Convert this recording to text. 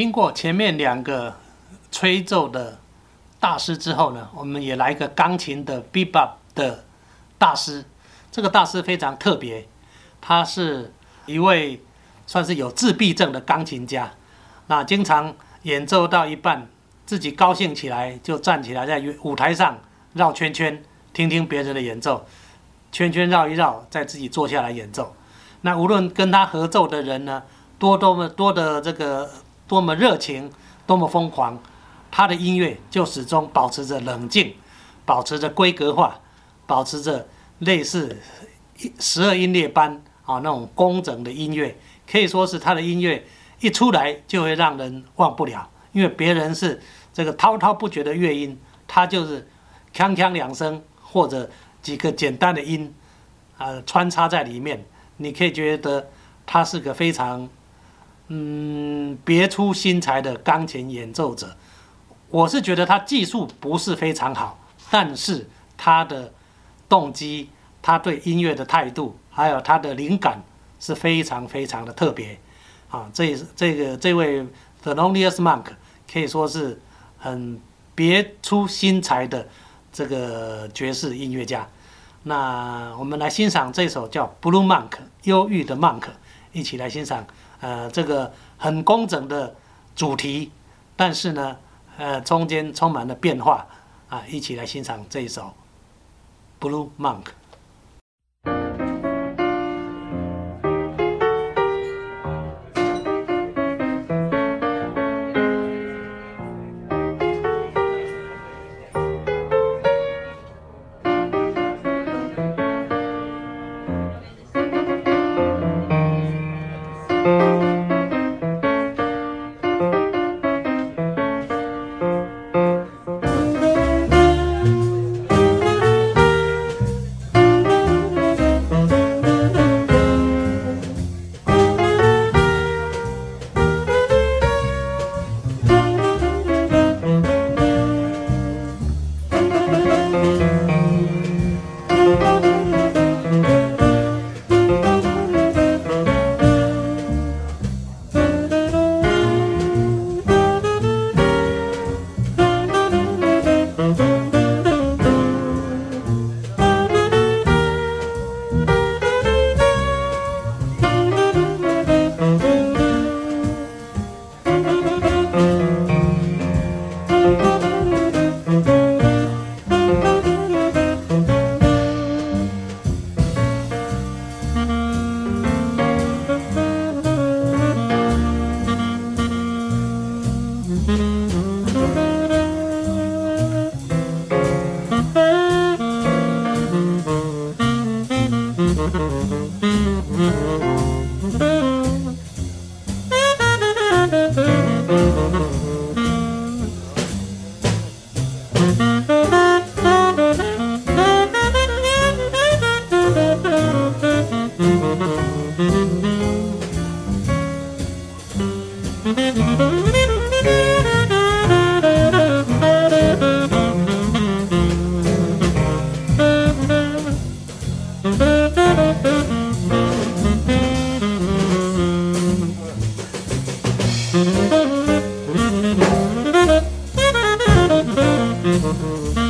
听过前面两个吹奏的大师之后呢，我们也来一个钢琴的 bebop 的大师。这个大师非常特别，他是一位算是有自闭症的钢琴家。那经常演奏到一半，自己高兴起来就站起来在舞台上绕圈圈，听听别人的演奏，圈圈绕一绕，再自己坐下来演奏。那无论跟他合奏的人呢，多多么多的这个多么热情，多么疯狂，他的音乐就始终保持着冷静，保持着规格化，保持着类似十二音列般啊那种工整的音乐，可以说是他的音乐一出来就会让人忘不了，因为别人是这个滔滔不绝的乐音，他就是锵锵两声或者几个简单的音啊穿插在里面。你可以觉得他是个非常，嗯，别出心裁的钢琴演奏者。我是觉得他技术不是非常好，但是他的动机、他对音乐的态度，还有他的灵感是非常非常的特别。啊，这这个这位 t h e l o n i u s Monk 可以说是很别出心裁的这个爵士音乐家。那我们来欣赏这首叫《Blue Monk》忧郁的 Monk，一起来欣赏。呃，这个很工整的主题，但是呢，呃，中间充满了变化啊，一起来欣赏这一首《Blue Monk》。Mm-hmm.